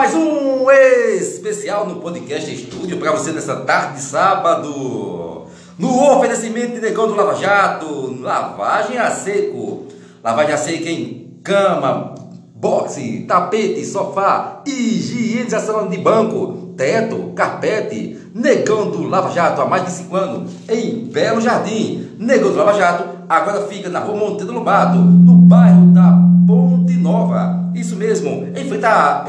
Mais um especial no podcast estúdio para você nessa tarde de sábado. No oferecimento de Negão do Lava Jato, lavagem a seco. Lavagem a seco em cama, boxe, tapete, sofá, higienização de banco, teto, carpete. Negão do Lava Jato há mais de 5 anos em Belo Jardim. Negão do Lava Jato agora fica na rua Monteiro Lobato, no bairro da Ponte Nova. Isso mesmo, em frente à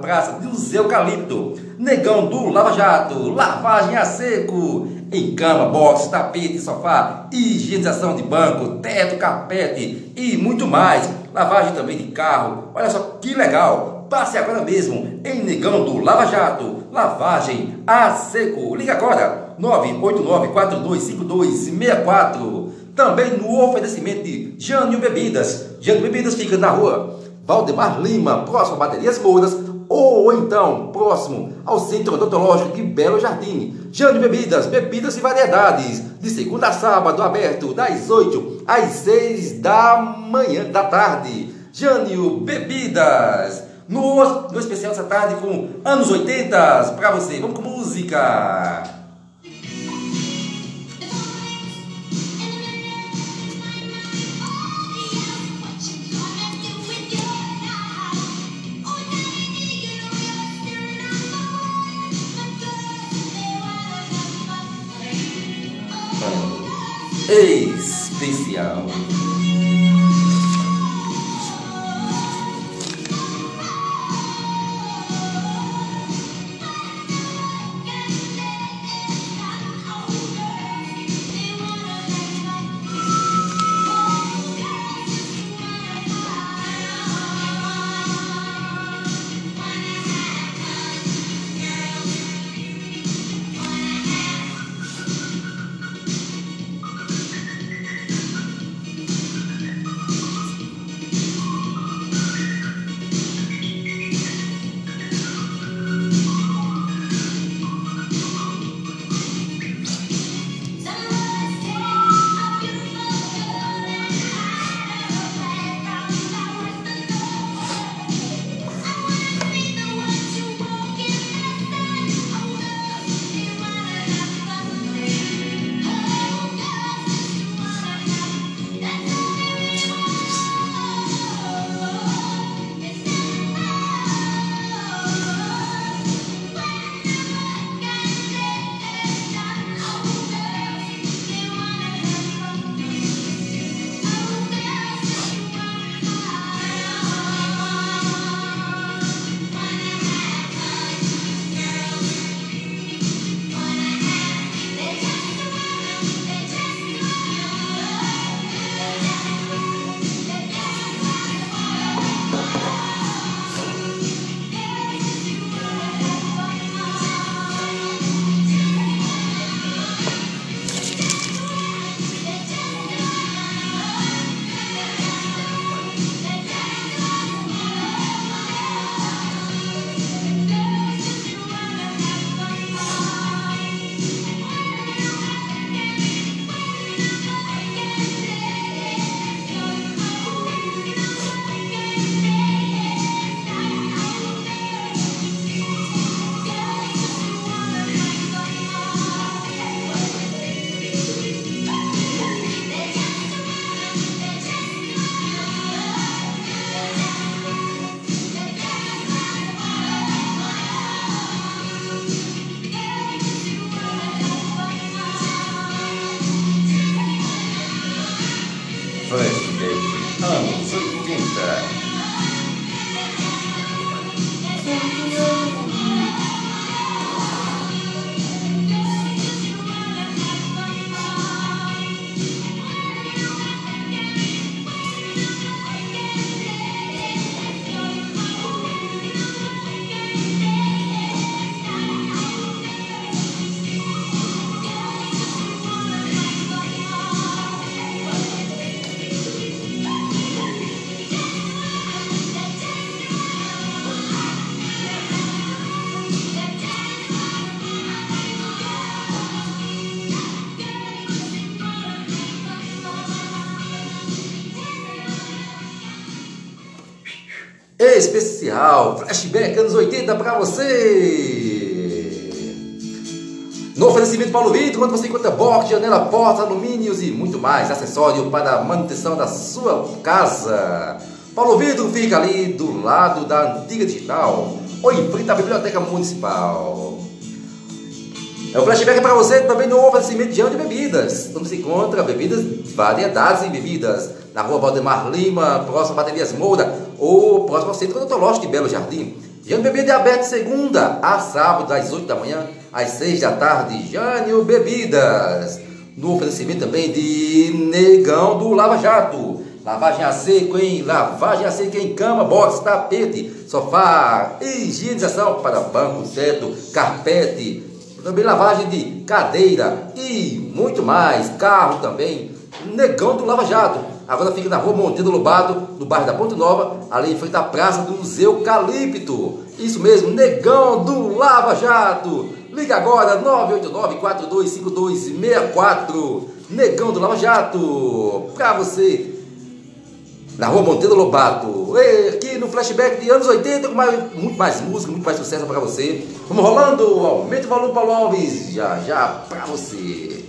Praça dos Eucalipto. Negão do Lava Jato, lavagem a seco, em cama, box, tapete, sofá, higienização de banco, teto, carpete e muito mais. Lavagem também de carro. Olha só que legal! Passe agora mesmo em Negão do Lava Jato, lavagem a seco. Liga agora, 989-425264. Também no oferecimento de Jânio Bebidas. Jânio Bebidas fica na rua Valdemar Lima, próximo a Baterias Mouras, ou então próximo ao Centro Odontológico de Belo Jardim. Jânio Bebidas, bebidas e variedades, de segunda a sábado, aberto das 8 às 6 da manhã, da tarde. Jânio Bebidas, no, no especial dessa tarde com anos 80 para você. Vamos com música. Especial. Especial, flashback anos 80 para você. No oferecimento Paulo Vitor, quando você encontra box, janela, porta, alumínios e muito mais, acessório para a manutenção da sua casa. Paulo Vitor fica ali do lado da antiga digital, ou em frente à Biblioteca Municipal. É o flashback para você também no oferecimento de de bebidas, onde se encontra bebidas, variedades em bebidas, na rua Valdemar Lima, próximo a Baterias Moura, ou próximo ao centro odontológico de Belo Jardim. Jânio Bebida é aberto segunda a sábado, das 8 da manhã às 6 da tarde. Jânio Bebidas. No oferecimento também de Negão do Lava Jato. Lavagem a seco, hein? Lavagem a seco em cama, box, tapete, sofá, higienização para banco, teto, carpete, também lavagem de cadeira e muito mais, carro também. Negão do Lava Jato. Agora fica na rua Monteiro Lobato, no bairro da Ponte Nova, ali em frente à Praça do Eucalipto. Isso mesmo, Negão do Lava Jato. Liga agora, 989-425264. Negão do Lava Jato. Pra você. Na rua Monteiro Lobato. Aqui no flashback de anos 80, com mais, muito mais música, muito mais sucesso pra você. Vamos rolando. Aumente o volume, Paulo Alves. Já, já pra você.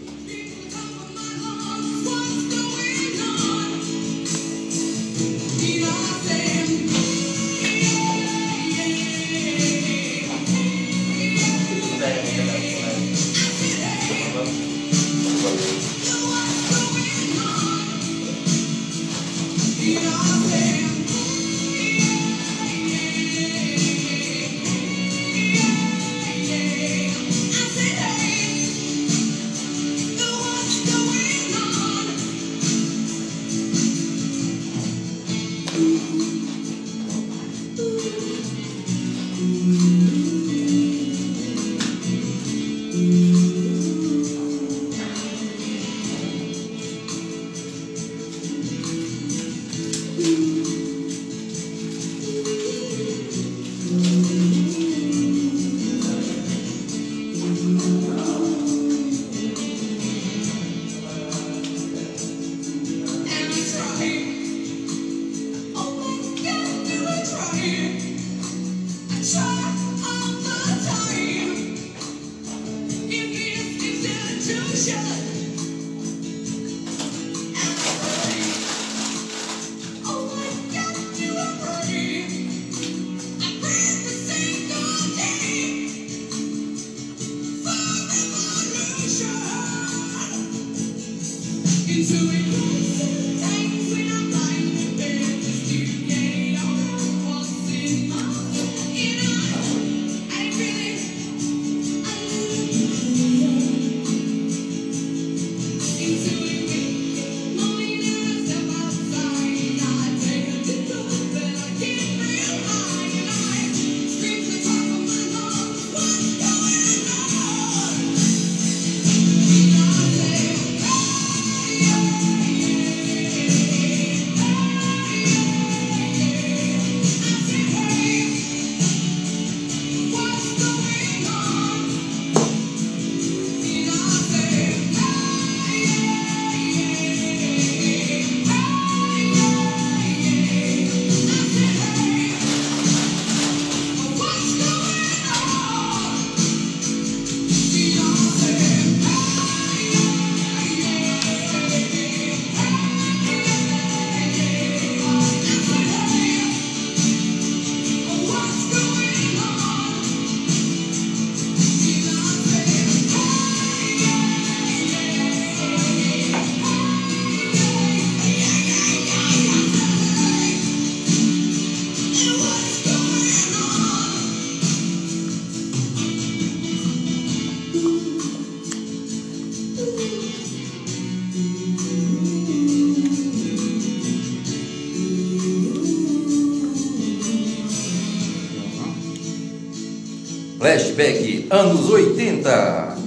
Anos 80.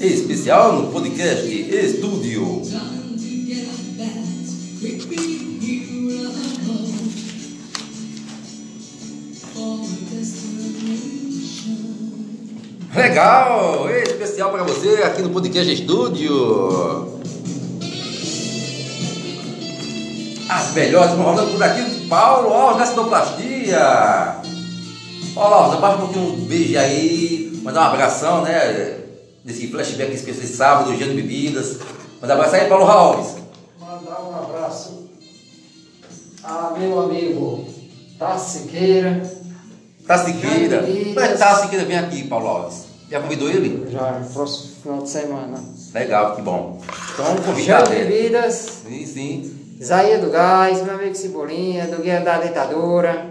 Especial no podcast Estúdio. Legal! Especial para você aqui no podcast Estúdio. As melhores rolando por aqui. Paulo Alves da Sinoplastia dia! Olá, abaixa um pouquinho um beijo aí, mandar um abração, né? Desse flashback especial de sábado, dia de bebidas. Manda um abraço aí, Paulo Alves. Mandar um abraço a meu amigo Tassi Siqueira. Tassi Siqueira. Bebidas. Como é que Tassi Siqueira vem aqui, Paulo Alves? Já convidou ele? Já próximo final de semana. Legal, que bom. Então, convidado ele. Bebidas, Sim, sim. Isaías do Gás, meu amigo Cebolinha, do Guia da Dentadora,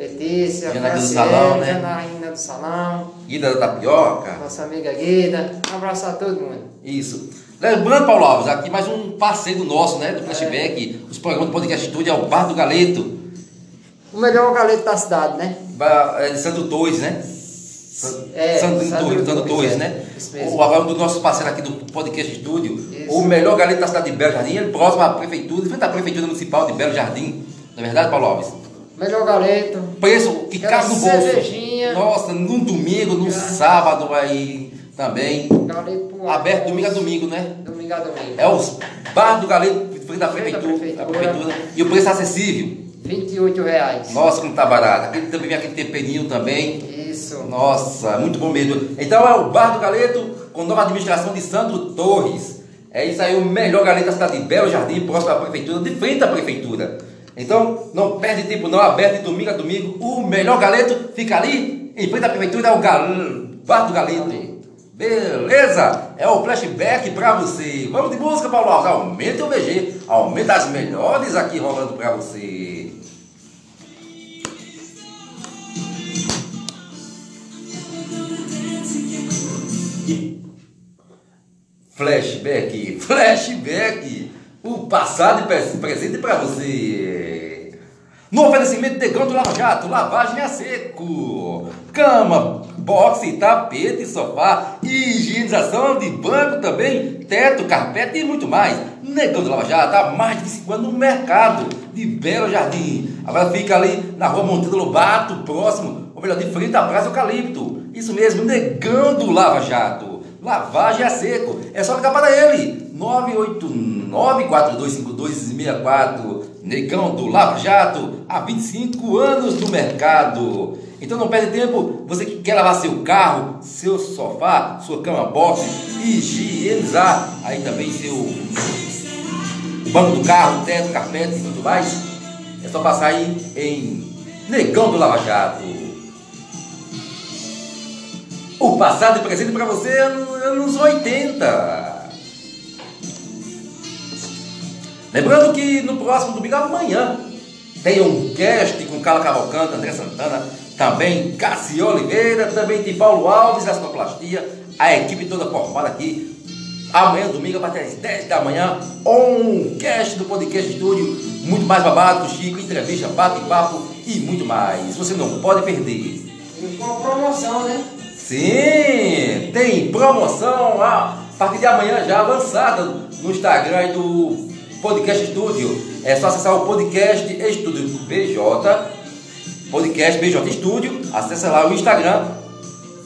Letícia, Janaína do Salão, né? Janaína do Salão, Guida da Tapioca. nossa amiga Guida. Um abraço a todo mundo. Isso. Lembrando, Paulo Alves, aqui mais um parceiro nosso, né? Do flashback, os programas do Podcast Studio é o Bar do Galeto. O melhor galeto da cidade, né? É de Santo Torres, né? É, Santo Santo Torres, Santo Torres, é. né? O agora um dos nossos parceiros aqui do Podcast Studio, Isso. o melhor galeto da cidade de Belo Jardim, próximo à prefeitura, frente à prefeitura municipal de Belo Jardim. Não é verdade, Paulo Alves? Melhor galeto. Preço que cabe no bolso. cervejinha. Nossa, num domingo, num sábado aí também. Galeto Aberto domingo a domingo, né? Domingo a domingo. É os bar do galeto, à prefeitura, prefeitura. prefeitura. E o preço é acessível. 28 reais. Nossa, como tá barato. Aquele também vem aquele temperinho também. Isso. Nossa, muito bom mesmo. Então é o Bar do Galeto, com nova administração de Sandro Torres. É isso aí, o melhor galeto da cidade de Belo Jardim, próximo à prefeitura, de frente à prefeitura. Então, não perde tempo não, aberto de domingo a domingo. O melhor galeto fica ali, em frente à prefeitura, é o gal... Bar do Galeto. Beleza? É o flashback pra você. Vamos de música, Paulo Alves. Aumenta o VG, aumenta as melhores aqui rolando pra você. Flashback, flashback, o passado e pre- presente para você. No oferecimento de do Lava Jato, lavagem a seco, cama, boxe, tapete, sofá, higienização de banco também, teto, carpete e muito mais. Negão do Lava Jato há mais de 25 anos no mercado de Belo Jardim. Agora fica ali na rua Monteiro Lobato, próximo, ou melhor, de frente à Praça Eucalipto. Isso mesmo, Negão do Lava Jato. Lavagem a seco. É só ligar para ele. 989-425264. Negão do Lava Jato. Há 25 anos no mercado. Então não perde tempo. Você que quer lavar seu carro, seu sofá, sua cama box, higienizar aí também seu o banco do carro, teto, carpete e tudo mais. É só passar aí em Negão do Lava Jato. O passado e presente para você anos, anos 80. Lembrando que no próximo domingo amanhã tem um cast com Carla Cavalcante, André Santana, também Cássio Oliveira, também tem Paulo Alves da Sonoplastia, a equipe toda formada aqui. Amanhã, domingo, a partir das 10 da manhã, um cast do Podcast Estúdio, muito mais babado, Chico, entrevista, bate-papo e muito mais. Você não pode perder. E com promoção, né? Sim, tem promoção a partir de amanhã já lançada no Instagram e do Podcast Estúdio. É só acessar o Podcast Estúdio BJ, Podcast BJ Estúdio, acessa lá o Instagram,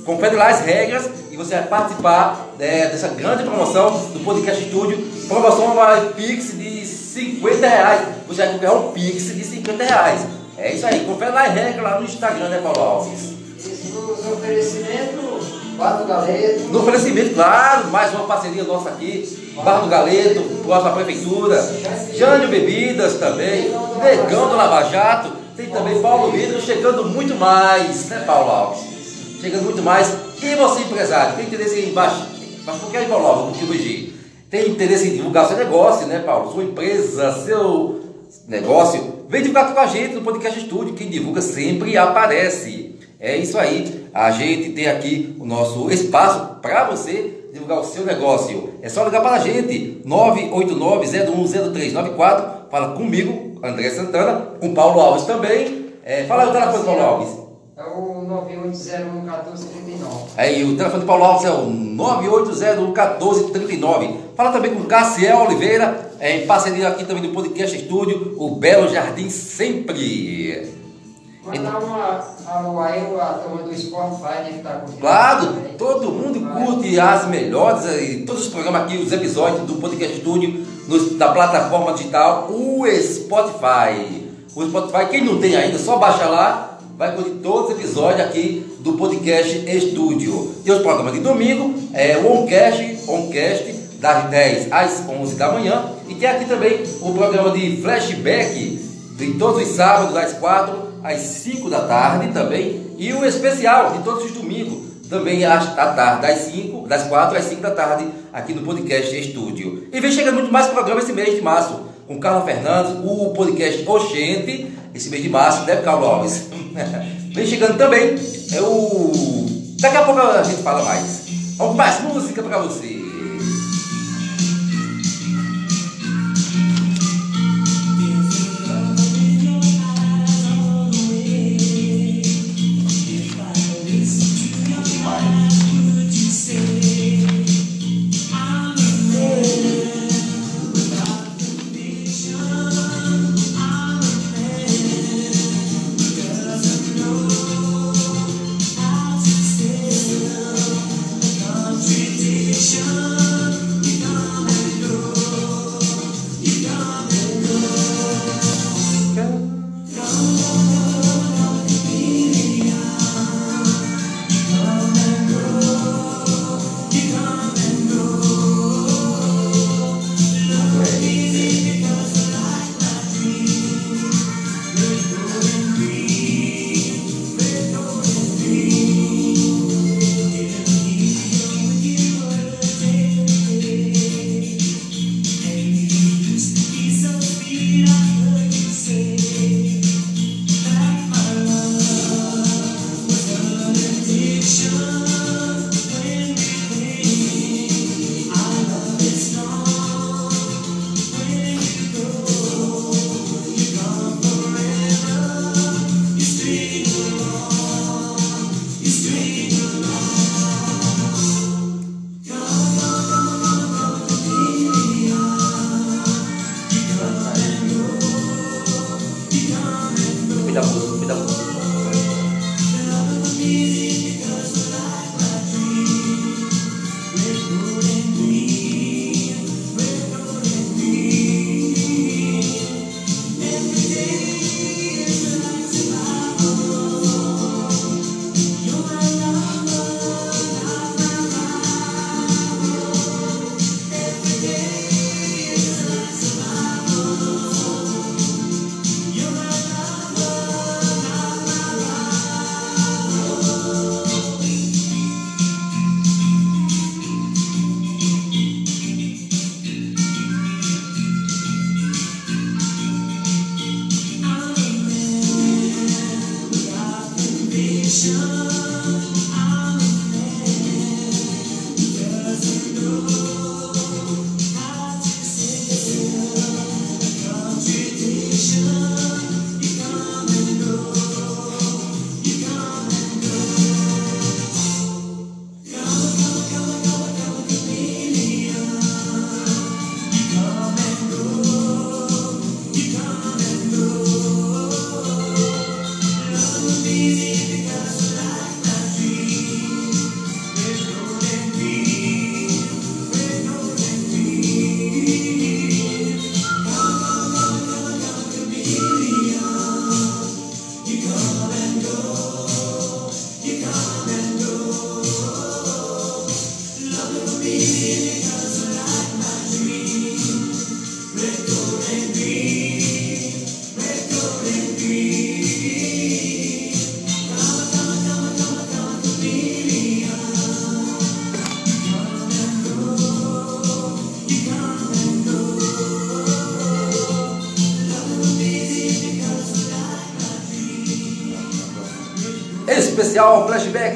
confere lá as regras e você vai participar né, dessa grande promoção do Podcast Estúdio. Promoção vai Pix de 50 reais. Você vai ganhar um Pix de 50 reais. É isso aí, confere lá as regras lá no Instagram, né, Paulo Alves? Isso nos oferecimentos, Bato Galeto. No oferecimento, claro, mais uma parceria nossa aqui, Bar do Galeto, próxima à Prefeitura, Jânio Bebidas também, Negão do Lava Jato, tem também Paulo Vidro chegando muito mais, né Paulo Alves? Chegando muito mais. E você empresário, tem interesse em baixar, mas Paulo Alves, do QVG? Tem interesse em divulgar seu negócio, né Paulo? Sua empresa, seu negócio, vem divulgar com a gente no Podcast Estúdio, quem divulga sempre aparece. É isso aí. A gente tem aqui o nosso espaço para você divulgar o seu negócio. É só ligar para a gente, 989-010394. Fala comigo, André Santana, com Paulo Alves também. É, fala aí o telefone, Paulo Alves. É o 98011439. Aí o telefone do Paulo Alves é o 9801439. Fala também com Cassiel Oliveira, é, em parceria aqui também do Podcast Estúdio, o Belo Jardim Sempre. Mandar uma alô aí, a turma do Spotify, né, que tá curtindo. Claro, todo mundo curte as melhores, e todos os programas aqui, os episódios do Podcast Studio, no- da plataforma digital, o Spotify. o Spotify. Quem não tem ainda, só baixa lá, vai curtir todos os episódios aqui do podcast Estúdio. E os programas de domingo é o Oncast, Oncast, das 10 às 11 da manhã. E tem aqui também o programa de flashback de todos os sábados, das 4 às 5 da tarde também. E o especial de todos os domingos, também à tarde, das 5, das 4 às 5 da tarde, aqui no podcast Estúdio. E vem chegando muito mais programas esse mês de março, com Carla Fernandes, o podcast Oxente, esse mês de março, né, Carlos Alves? vem chegando também, é o. Daqui a pouco a gente fala mais. Mais música para você.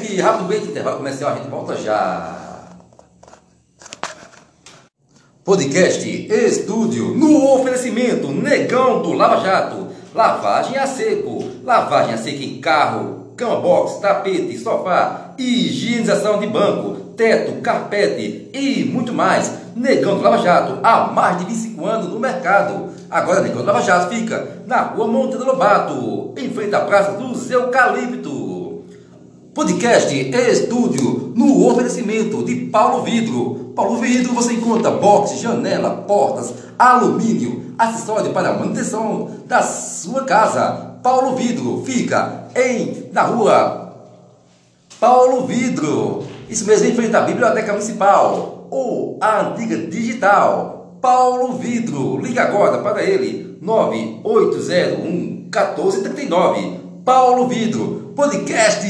Flashback, rapidamente, intervalo comercial, a gente volta já. Podcast Estúdio, no oferecimento Negão do Lava Jato, lavagem a seco, lavagem a seco em carro, cama box, tapete, sofá, higienização de banco, teto, carpete e muito mais. Negão do Lava Jato, há mais de 25 anos no mercado. Agora Negão do Lava Jato fica na rua Monte do Lobato, em frente à Praça dos Eucalipto. Podcast Estúdio, no oferecimento de Paulo Vidro Paulo Vidro você encontra boxe, janela, portas, alumínio, acessório para manutenção da sua casa. Paulo Vidro fica em na rua Paulo Vidro. Isso mesmo, em frente à Biblioteca Municipal ou a antiga digital. Paulo Vidro. Liga agora para ele. 9801 1439. Paulo Vidro. Podcast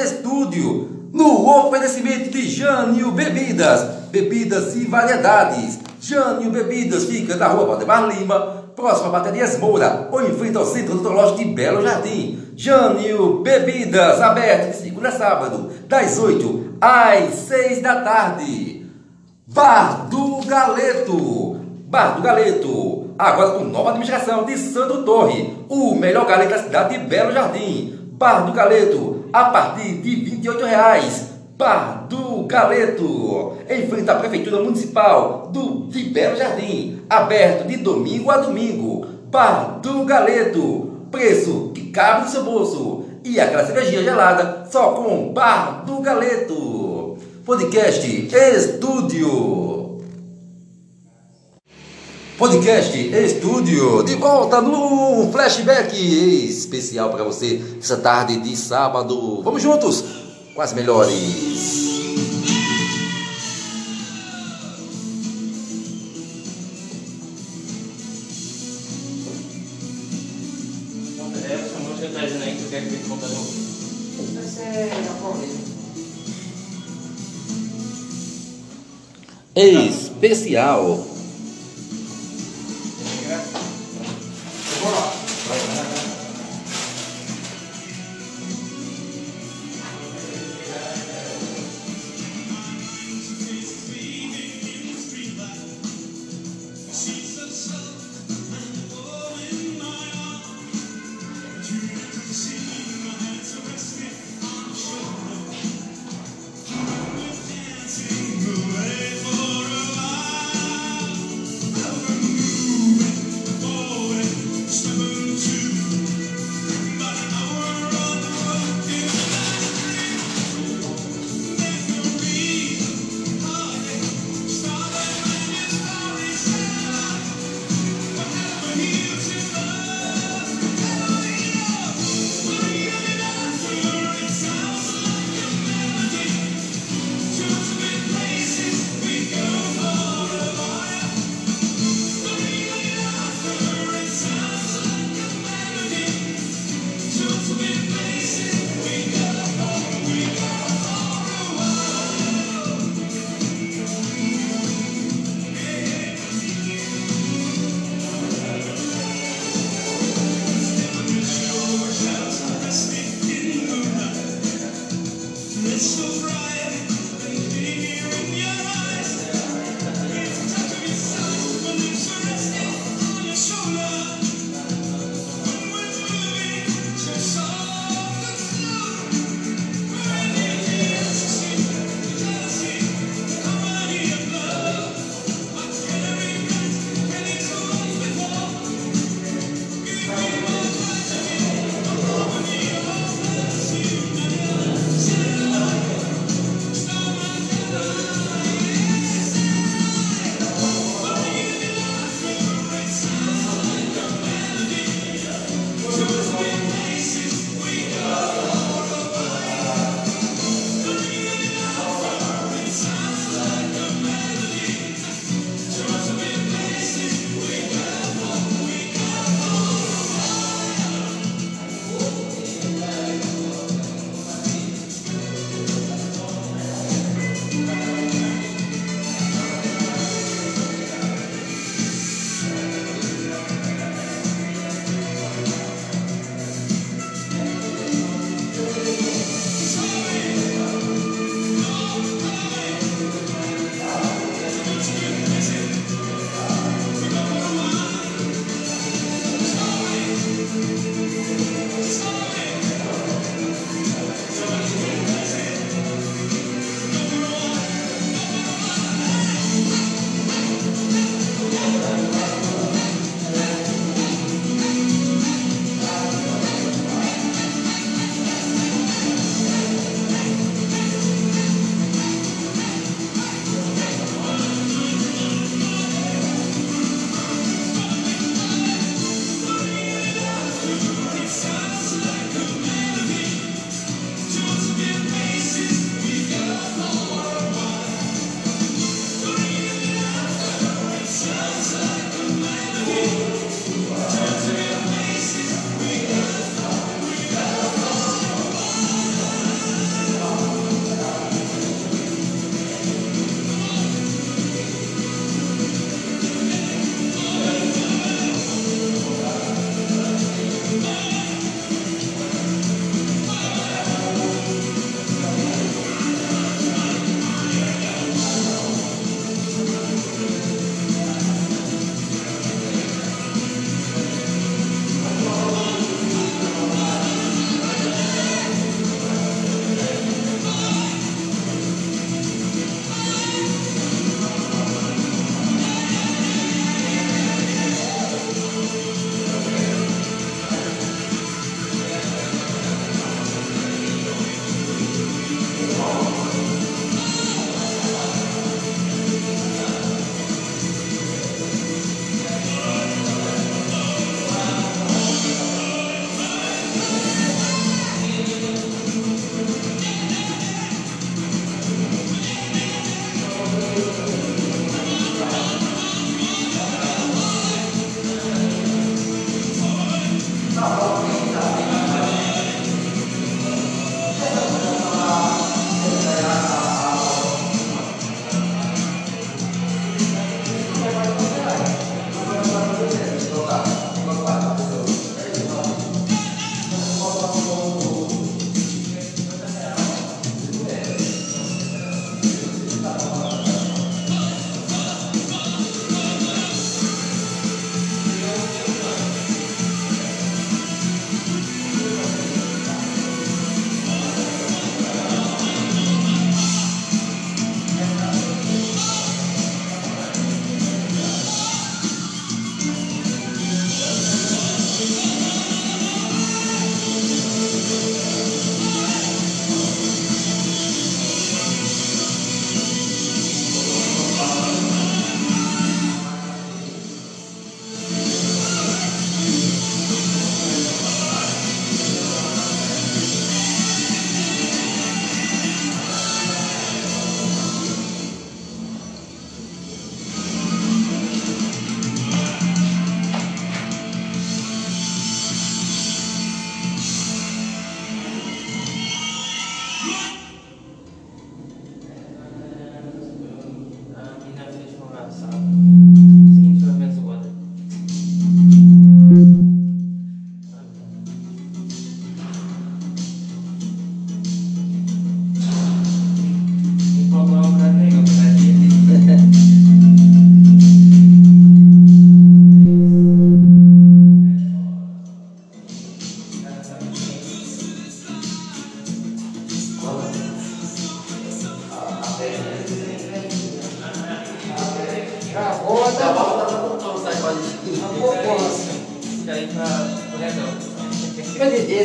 Estúdio. No oferecimento de Jânio Bebidas. Bebidas e variedades. Jânio Bebidas fica na rua Valdemar Lima, próxima a Baterias Moura, ou em frente ao Centro Odontológico de Belo Jardim. Jânio Bebidas, aberto de segunda a sábado, das 8 às 6 da tarde. Bar do Galeto. Bar do Galeto, agora com nova administração de Santo Torre, o melhor galeto da cidade de Belo Jardim. Bar do Galeto, a partir de 28 reais. Bar do Galeto, em frente à Prefeitura Municipal do de Belo Jardim, aberto de domingo a domingo. Bar do Galeto, preço que cabe no seu bolso. E aquela cervejinha gelada só com Bar do Galeto. Podcast Estúdio. Podcast Estúdio, de volta no flashback especial para você essa tarde de sábado. Vamos juntos com as melhores. Essa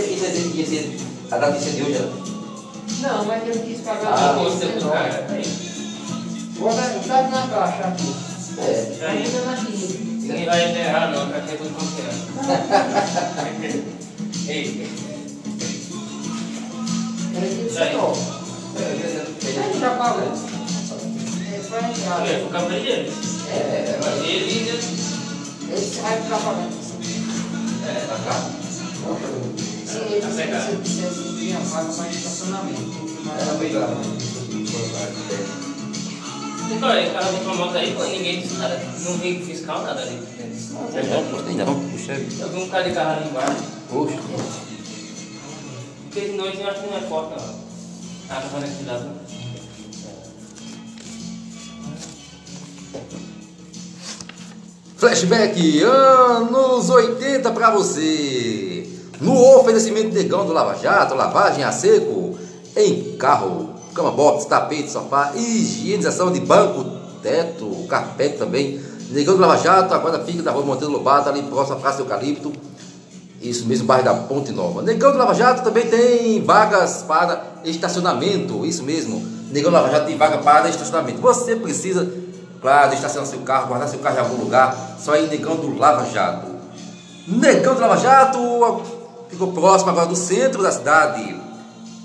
Mas esse esse a data de hoje já? Não, mas eu quis pagar. Ah, você do cara. Vou dar na caixa aqui. É. Tá ainda na. Ninguém vai enterrar não, porque é tudo confiança. Ei. Peraí, Ele já pagou. É. É, o cabelo dele. É, ele ainda. Esse vai ficar pagando. É, tá cá. Se quisesse estacionamento. Era melhor. Então, o cara a moto aí, pô, ninguém disse nada. Não vi fiscal, nada ali. Ainda não, puxa. Eu vi um cara de carro ali embaixo. Poxa. Porque de noite eu acho que não é forte, não. Ah, tá não. Flashback anos 80 para você. No oferecimento de negão do Lava Jato, lavagem a seco, em carro, cama box, tapete, sofá, higienização de banco, teto, carpete também. Negão do Lava Jato, agora fica da rua Monteiro Lobato, ali próximo à Praça Eucalipto. Isso mesmo, bairro da Ponte Nova. Negão do Lava Jato também tem vagas para estacionamento. Isso mesmo. Negão do Lava Jato tem vaga para estacionamento. Você precisa, claro, estacionar seu carro, guardar seu carro em algum lugar. Só aí Negão do Lava Jato. Negão do Lava Jato ficou próximo agora do centro da cidade.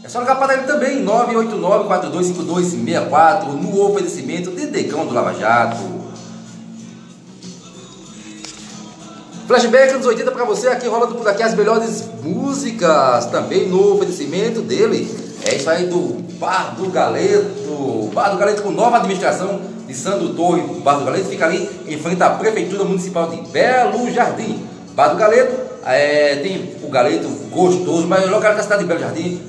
É só ligar para ele também, 989-425264, no oferecimento de Negão do Lava Jato. Flashback anos 80 para você, aqui rolando por aqui as melhores músicas, também no oferecimento dele. É isso aí do Bar do Galeto. Bar do Galeto com nova administração de Sandro Torre. Bar do Galeto fica ali em frente à Prefeitura Municipal de Belo Jardim. Bar do Galeto, é, tem o galeto gostoso, mas o local da cidade de Belo Jardim.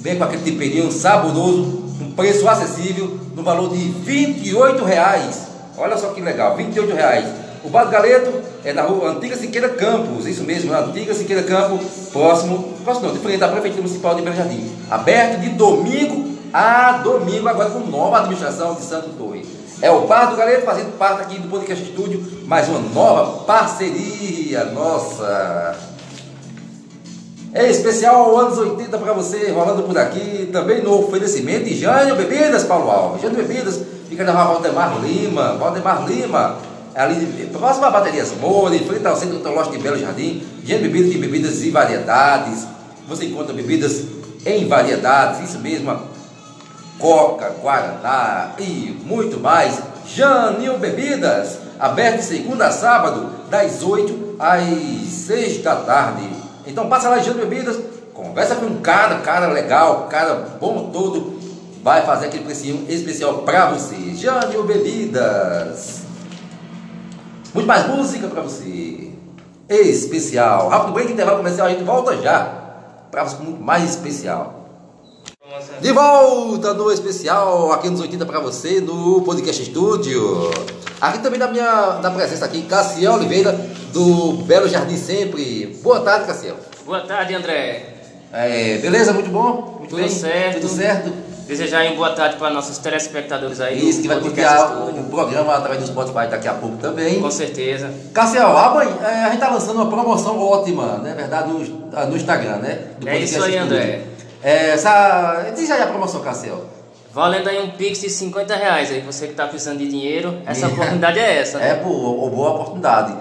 Vem com aquele temperinho saboroso, um preço acessível, no valor de 28 reais. Olha só que legal, 28 reais. O Bar do Galeto é na rua Antiga Siqueira Campos, isso mesmo, na Antiga Siqueira Campos, próximo, próximo não, de frente à Prefeitura Municipal de Belo Jardim. Aberto de domingo a domingo, agora com nova administração de Santo Torre. É o Bar do Galeto fazendo parte aqui do Podcast Estúdio, mais uma nova parceria nossa. É especial anos 80 para você, rolando por aqui, também no oferecimento de Jânio Bebidas, Paulo Alves. Jânio Bebidas, fica na rua Valdemar Lima, Valdemar Lima, ali próximo à bateria Moura, frente ao centro tecnológico de Belo Jardim, de bebidas de bebidas e variedades. Você encontra bebidas em variedades, isso mesmo, Coca, Guaraná e muito mais. Janil Bebidas, aberto de segunda a sábado, das 8 às 6 da tarde. Então passa lá Janil Bebidas, conversa com um cara, cara legal, cara bom todo, vai fazer aquele precinho especial para você. Janil Bebidas. Muito mais música para você. Especial. Rápido break, intervalo comercial, a gente volta já. Para você muito mais especial. De volta no especial, aqui nos 80 para você, no Podcast Estúdio. Aqui também na minha na presença aqui, Cassiel Oliveira, do Belo Jardim Sempre. Boa tarde, Cassiel. Boa tarde, André. É, beleza? Muito bom? Muito Tudo bem? certo. Tudo certo? Desejar uma boa tarde para nossos telespectadores aí. Isso, que vai curtir o programa através do Spotify daqui a pouco também. Com certeza. Cassiel, amanhã a gente está lançando uma promoção ótima, né? Verdade, no, no Instagram, né? Do é isso aí, André. É, essa, diz aí a promoção, Cassiel. Valendo aí um Pix de 50 reais aí, você que está precisando de dinheiro, essa oportunidade é essa, né? É boa, boa oportunidade.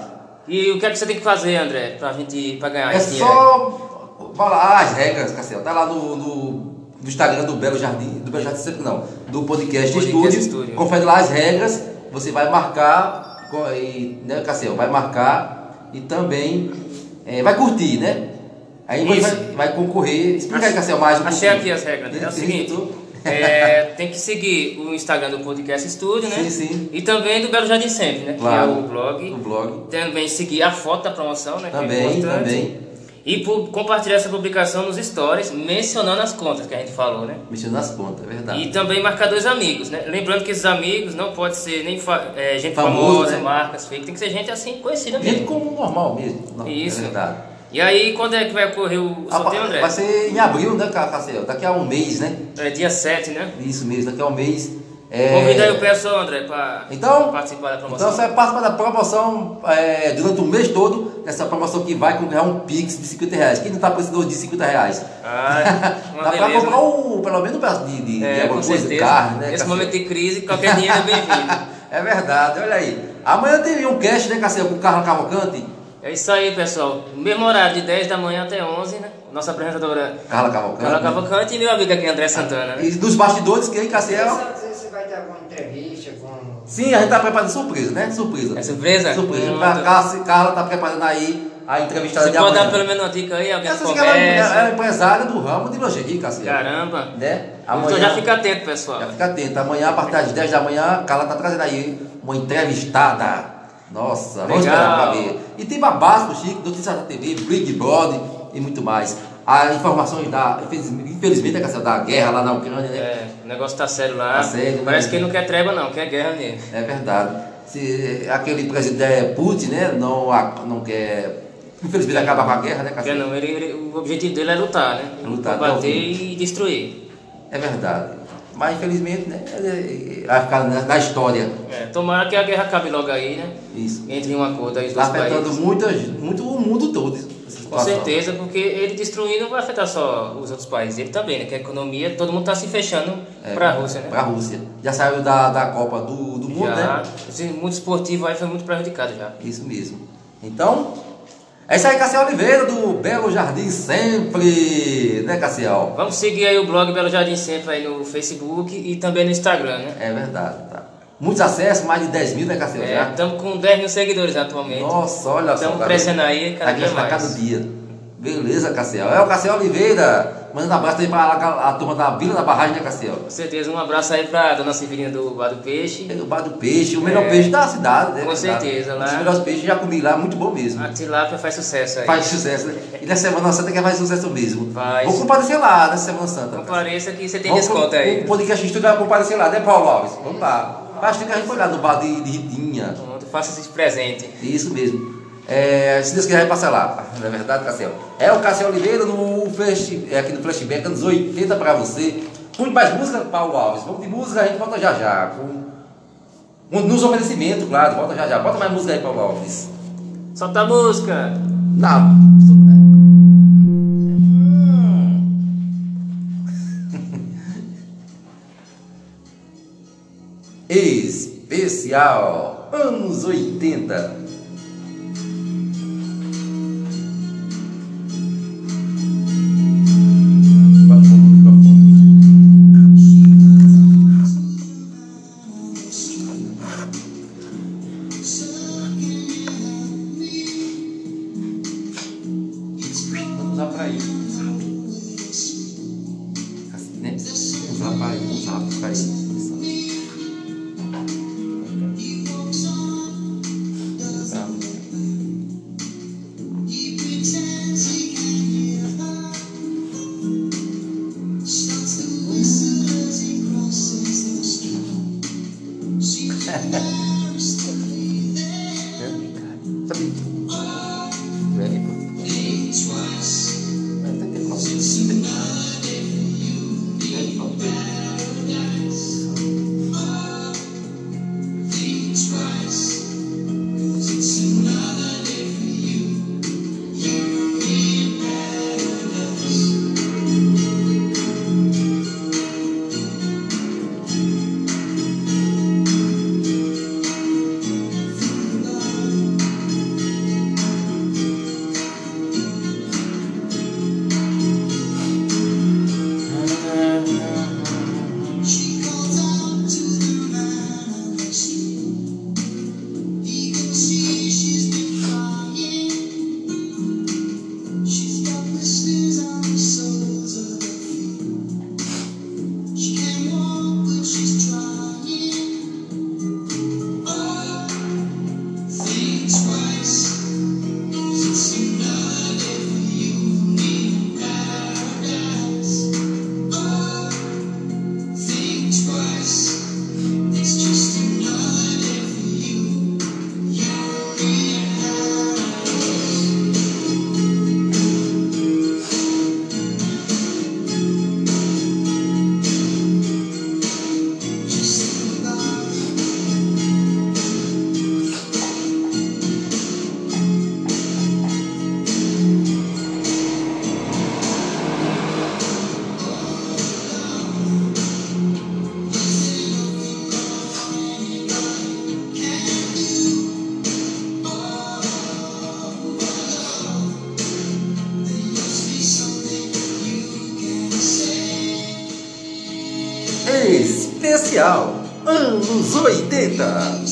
E o que é que você tem que fazer, André, pra gente pra ganhar é esse dinheiro? É só falar as regras, Cassiel. Tá lá no, no do Instagram do Belo Jardim, do Belo Jardim sempre não, do podcast, podcast. Estúdio. Confere lá as regras, você vai marcar, e, né, Cassiel, vai marcar e também é, vai curtir, né? Aí vai, vai, concorrer. Explica aí, Cassiel, mais um Achei aqui as regras. Né? É o seguinte. É, tem que seguir o Instagram do Podcast Estúdio, né? Sim, sim. E também do Belo Jardim Sempre, né? Claro, que é o blog. O blog. Também seguir a foto da promoção, né? Também, é também. E compartilhar essa publicação nos stories, mencionando as contas que a gente falou, né? Mencionando as contas, é verdade. E também marcar dois amigos, né? Lembrando que esses amigos não pode ser nem é, gente Famoso, famosa, né? marcas fake, tem que ser gente assim conhecida mesmo. Gente como normal mesmo. Não, Isso. É verdade. E aí, quando é que vai ocorrer o sorteio, André? Vai ser em abril, né, Cassiel? Daqui a um mês, né? É dia 7, né? Isso mesmo, daqui a um mês. É... Convida aí o pessoal, André, para então, participar da promoção. Então você participa da promoção é, durante o mês todo, nessa promoção que vai ganhar um Pix de 50 reais. Quem não está precisando de 50 reais? Ah, Dá para comprar um, pelo menos um pedaço de, de, é, de alguma coisa, certeza. carne, né? Nesse momento de crise, qualquer dinheiro é bem-vindo. é verdade, olha aí. Amanhã tem um cast, né, Cassiel, com o Carlos Cavalcante. É isso aí, pessoal. Mesmo horário, de 10 da manhã até 11, né? Nossa apresentadora Carla Cavalcante. Carla Cavalcante e meu amigo aqui, André Santana. Né? E dos bastidores, quem, Cassiel? Você vai ter alguma entrevista com. Sim, a gente está preparando surpresa, né? Surpresa. É surpresa? Surpresa. Hum, Carla, Carla está preparando aí a entrevistada Você de pode dar pelo menos uma dica aí? Alguém Essa ela, é, ela é empresária do ramo de lingerie, Cassiel. Caramba. Né? Amanhã, então já fica atento, pessoal. Já fica atento. Amanhã, a partir das 10 da manhã, Carla está trazendo aí uma entrevistada. Nossa, Legal. vamos esperar para ver. E tem babás Chico, notícias da TV, Big Brother e muito mais. A informações da, infelizmente, a da guerra lá na Ucrânia, né? É, o negócio tá sério lá. Tá sério, né? Parece né? que não quer trégua não, quer guerra mesmo. É verdade. Se aquele presidente Putin, né, não, não quer Infelizmente acabar com a guerra, né, Quer não, ele, ele, o objetivo dele é lutar, né? Lutar, combater e destruir. É verdade. Mas infelizmente, né? Vai ficar na, na história. É, tomara que a guerra acabe logo aí, né? Isso. Entre em um acordo aí os dois afetando países. Muitas, muito o mundo todo. Com certeza, porque ele destruir não vai afetar só os outros países, ele também, né? Que a economia, todo mundo está se fechando é, para a Rússia, né? Para a Rússia. Já saiu da, da Copa do, do Mundo, já, né? Esse mundo esportivo aí foi muito prejudicado já. Isso mesmo. Então, é isso aí, Cassiel Oliveira, do Belo Jardim Sempre, né, Cassiel? Vamos seguir aí o blog Belo Jardim Sempre aí no Facebook e também no Instagram, né? É verdade, tá. Muitos acessos, mais de 10 mil, né, Cassiel? É, estamos com 10 mil seguidores atualmente. Nossa, olha só. Estamos crescendo aí cada dia mais. cada dia. Beleza, Cassiel. É o Cassiel Oliveira. Mandando um abraço aí para a, a, turma da Vila da Barragem, né, Cassiel? Com certeza. Um abraço aí para a dona Severina do Bar do Peixe. É do Bar do Peixe, o melhor é. peixe da cidade, né? Com certeza. Lá... Os melhores peixes já comi lá, muito bom mesmo. A tilápia faz sucesso aí. Faz sucesso, né? E na Semana Santa que vai sucesso mesmo. Faz. Vou comparecer lá na Semana Santa. Compareça que você tem Vamos desconto aí. O podcast estúdio vai comparecer lá, né, Paulo Alves? Vamos lá. Acho que a gente foi lá no bar de, de Ritinha. Pronto, faça esse presente. Isso mesmo. É, se Deus quiser, vai passar lá. Não é verdade, Cassiel? É o Cassiel Oliveira no flash, é aqui no Flashback, anos 80 para você. Muito mais música, Paulo Alves. Vamos de música, a gente volta já já. Com, nos oferecimentos, claro. Volta já já. Bota mais música aí, Paulo Alves. Solta a música. Não. Especial anos 80. 80.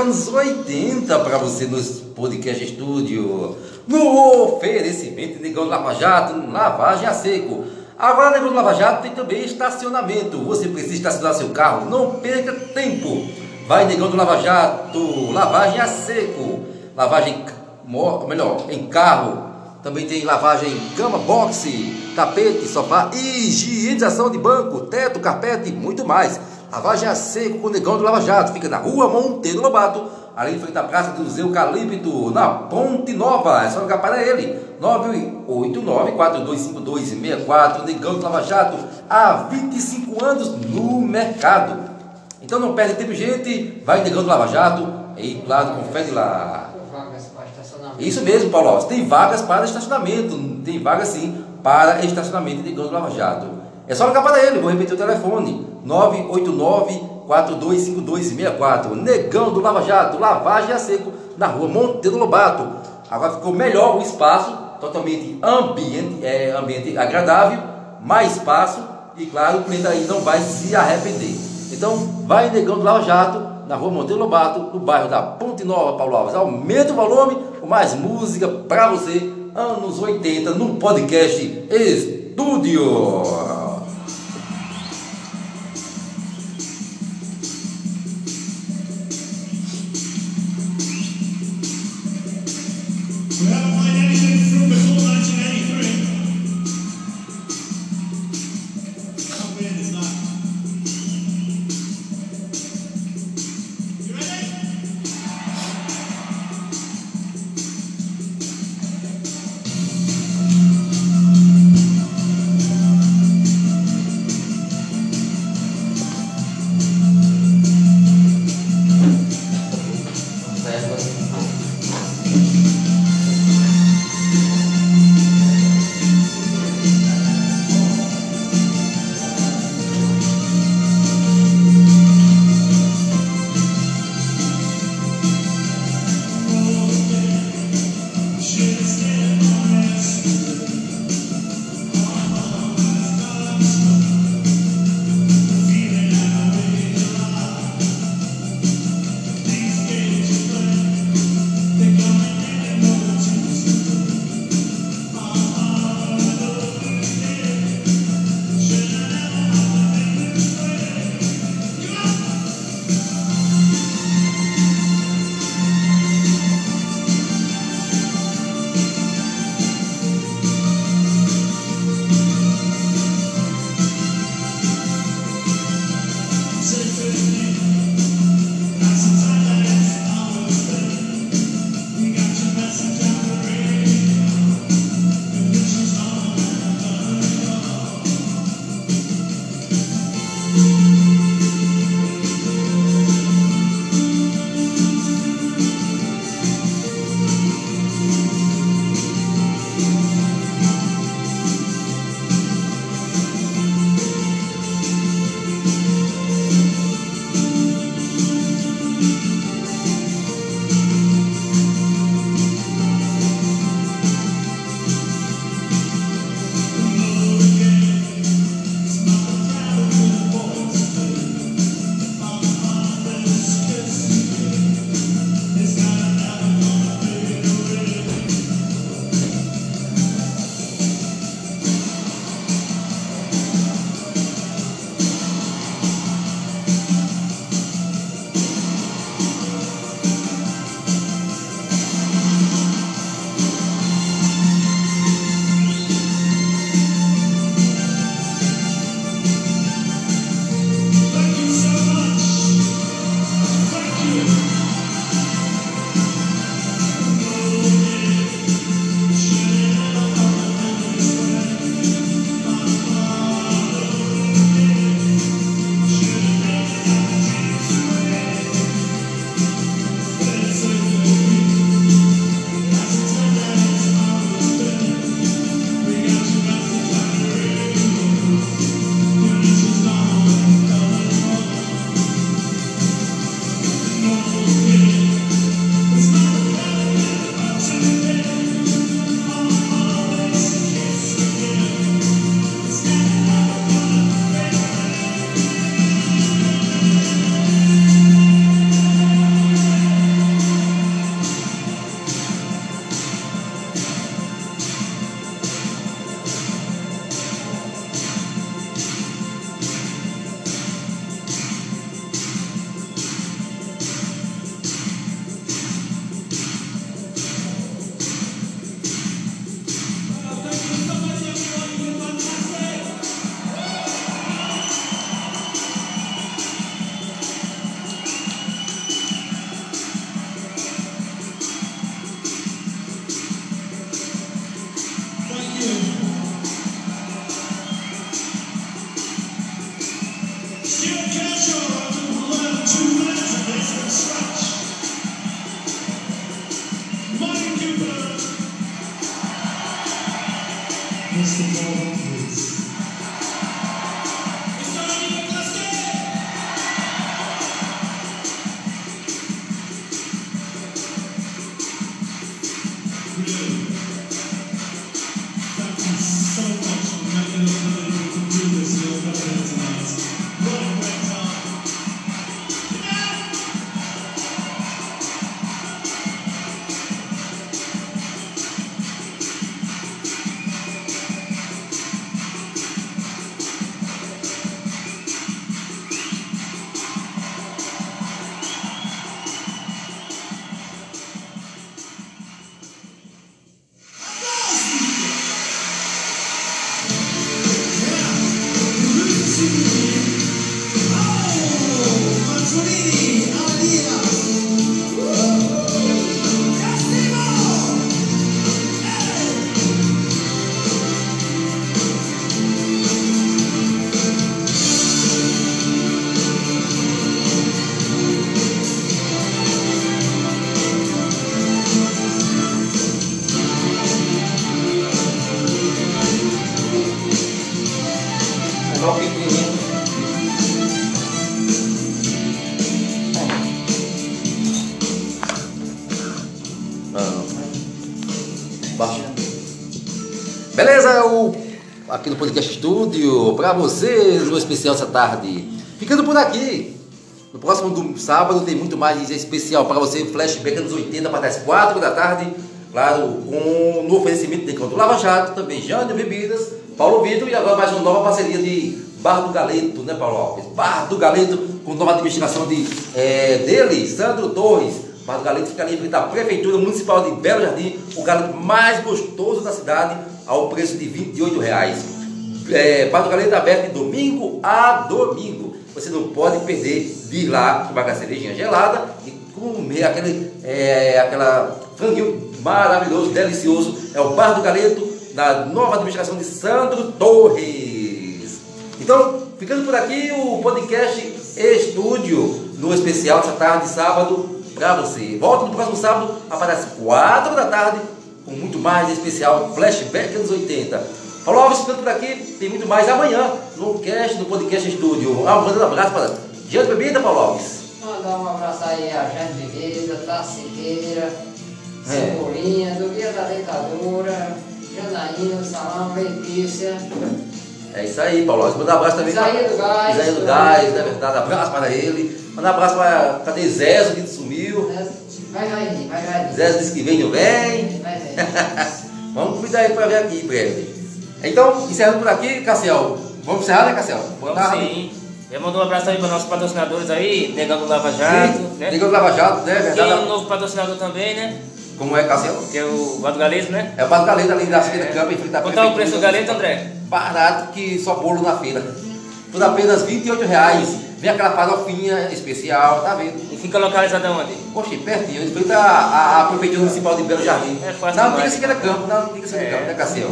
Especial nos 80 para você no Podcast Estúdio. No oferecimento Negão do Lava Jato, lavagem a seco. Agora, Negão do Lava Jato tem também estacionamento. Você precisa estacionar seu carro, não perca tempo. Vai Negão do Lava Jato, lavagem a seco. Lavagem, melhor, em carro. Também tem lavagem em cama, boxe, tapete, sofá, higienização de banco, teto, carpete e muito mais. Lavagem a seco com o Negão do Lava Jato. Fica na rua Monteiro Lobato, ali em frente à Praça do Eucalipto, na Ponte Nova. É só ligar para ele. 989-4252-64. Negão do Lava Jato, há 25 anos no mercado. Então não perde tempo, gente. Vai Negão do Lava Jato. E claro, confere lá. Isso mesmo, Paulo. Tem vagas para estacionamento. Tem vagas sim para estacionamento de Negão do Lava Jato. É só ligar para ele, vou repetir o telefone: 989-425264. Negão do Lava Jato, lavagem a seco, na rua Monteiro Lobato. Agora ficou melhor o espaço, totalmente ambiente, é, ambiente agradável, mais espaço e, claro, o cliente aí não vai se arrepender. Então, vai Negão do Lava Jato, na rua Monteiro Lobato, no bairro da Ponte Nova, Paulo Alves. Aumenta o volume, com mais música para você, anos 80, no podcast Estúdio. Para você no especial essa tarde. Ficando por aqui. No próximo do, sábado tem muito mais especial para você, flashback anos 80 para as 4 da tarde. Claro, com, no oferecimento de Encontro Lava Jato, também Jânio Bebidas, Paulo Vitor e agora mais uma nova parceria de Bar do Galeto, né, Paulo Alves? Bar do Galeto, com nova administração de, é, dele, Sandro Torres. Bar do Galeto fica ali frente à Prefeitura Municipal de Belo Jardim, o galeto mais gostoso da cidade, ao preço de R$ 28,00. É, Galeto aberto de domingo a domingo. Você não pode perder de ir lá tomar uma cervejinha gelada e comer aquele, é, aquela franguinho maravilhoso, delicioso. É o Bar do Galeto, da nova administração de Sandro Torres. Então, ficando por aqui o podcast Estúdio, no especial dessa tarde, sábado, para você. Volta no próximo sábado, aparece 4 da tarde, com muito mais especial, flashback anos 80. Paulo Alves, ficando por aqui, tem muito mais amanhã no cast, no podcast Estúdio. Ah, mandando um abraço para Jante Bebida, Paulo Alves. Mandar um abraço aí a Jante Bebida, Taciqueira, é. Cebolinha, do Guia da Deitadura, Janaína, Salão, Letícia. É isso aí, Paulo Alves. Manda um abraço também Isaías do Gás. Isaías do Gás, é verdade. Abraço para ele. Manda um abraço para. Cadê Zézo que sumiu? Vai, vai, vai, vai. Zézo disse que vem, não vem. Vai, vem. Vamos cuidar aí para ver aqui em breve. Então, encerrando por aqui, Cassiel. Vamos encerrar, né, Cassiel? Vamos tá, sim. Eu mando um abraço aí para nossos patrocinadores aí, Negando Lava Jato. Sim, né? Negando Lava Jato, né? Verdade. Tem um novo patrocinador também, né? Como é, Cassiel? Que é o Bato Galeto, né? É o Bato Galeto ali da Feira é. Campo, em frente à Quanto é o preço do galeto, André? Barato que só bolo na feira. Por apenas 28 reais. Vem aquela farofinha especial, tá vendo? E fica localizado onde? Poxa, pertinho, em frente à, Prefeitura Municipal de Belo Jardim. É fácil Não, tem que seguir campo, não, tem que seguir é. campo, né, Cassiel?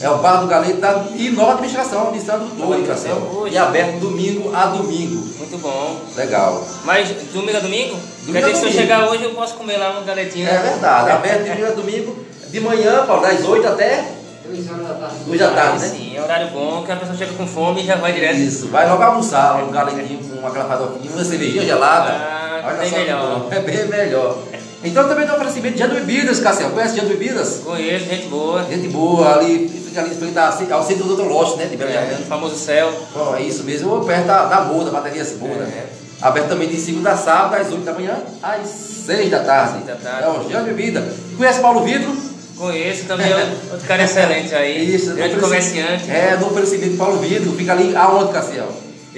É o Bar do Galeto da, e nova administração de Santo Torre, Cassiel. E aberto domingo a domingo. Muito bom. Legal. Mas domingo a domingo? domingo Quer dizer que se eu chegar hoje eu posso comer lá um galetinho. É verdade, aberto de domingo a domingo, de manhã, Paulo, das 8 até Duas horas da tarde. Duas da tarde, né? Sim, é horário bom, que a pessoa chega com fome e já vai direto. Isso, vai logo almoçar, um galetinho com uma farofinha, uma cervejinha gelada. Ah, Olha bem melhor. É bem melhor. Então também tem um oferecimento de Jando Bebidas, Cassiel. Conhece Jando Bebidas? Conheço, gente boa. Gente boa, ali, fica ali frente ao centro do. Lost, né? De Belo. É, famoso céu. Oh, é isso mesmo, perto da, da Moda, bateria Moda. É. Aberto também de segunda a sábado, às 8 da manhã, às 6 da tarde. 6 da tarde. É o Jando Bebida. Conhece Paulo Vidro? Conheço também, outro cara excelente aí. Isso, grande comerciante. É, no oferecimento Paulo Vidro, fica ali aonde, Cassiel?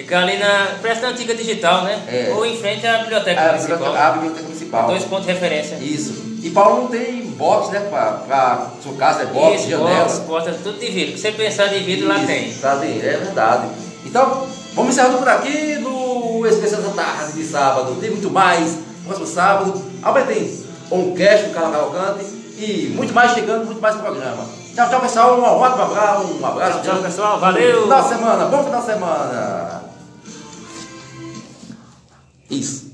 Fica ali na Presta Antiga Digital, né? É. Ou em frente à biblioteca é, municipal. A biblioteca municipal. Dois pontos de referência. Isso. E Paulo não tem box, né? Pra, pra sua casa é box, Isso, janela. Box, portas, tudo de vidro. Se você pensar de vidro, Isso, lá tem. Tá de, é verdade. Então, vamos encerrando por aqui no Especial da Tarde de sábado. Tem muito mais. Próximo sábado. Amanhã tem um cast do Carnaval Cante e muito mais chegando, muito mais programa. Tchau, tchau, pessoal. Um ótimo abraço. Um abraço. Tchau, tchau pessoal. Valeu. Final de semana. Bom final de semana. Isso.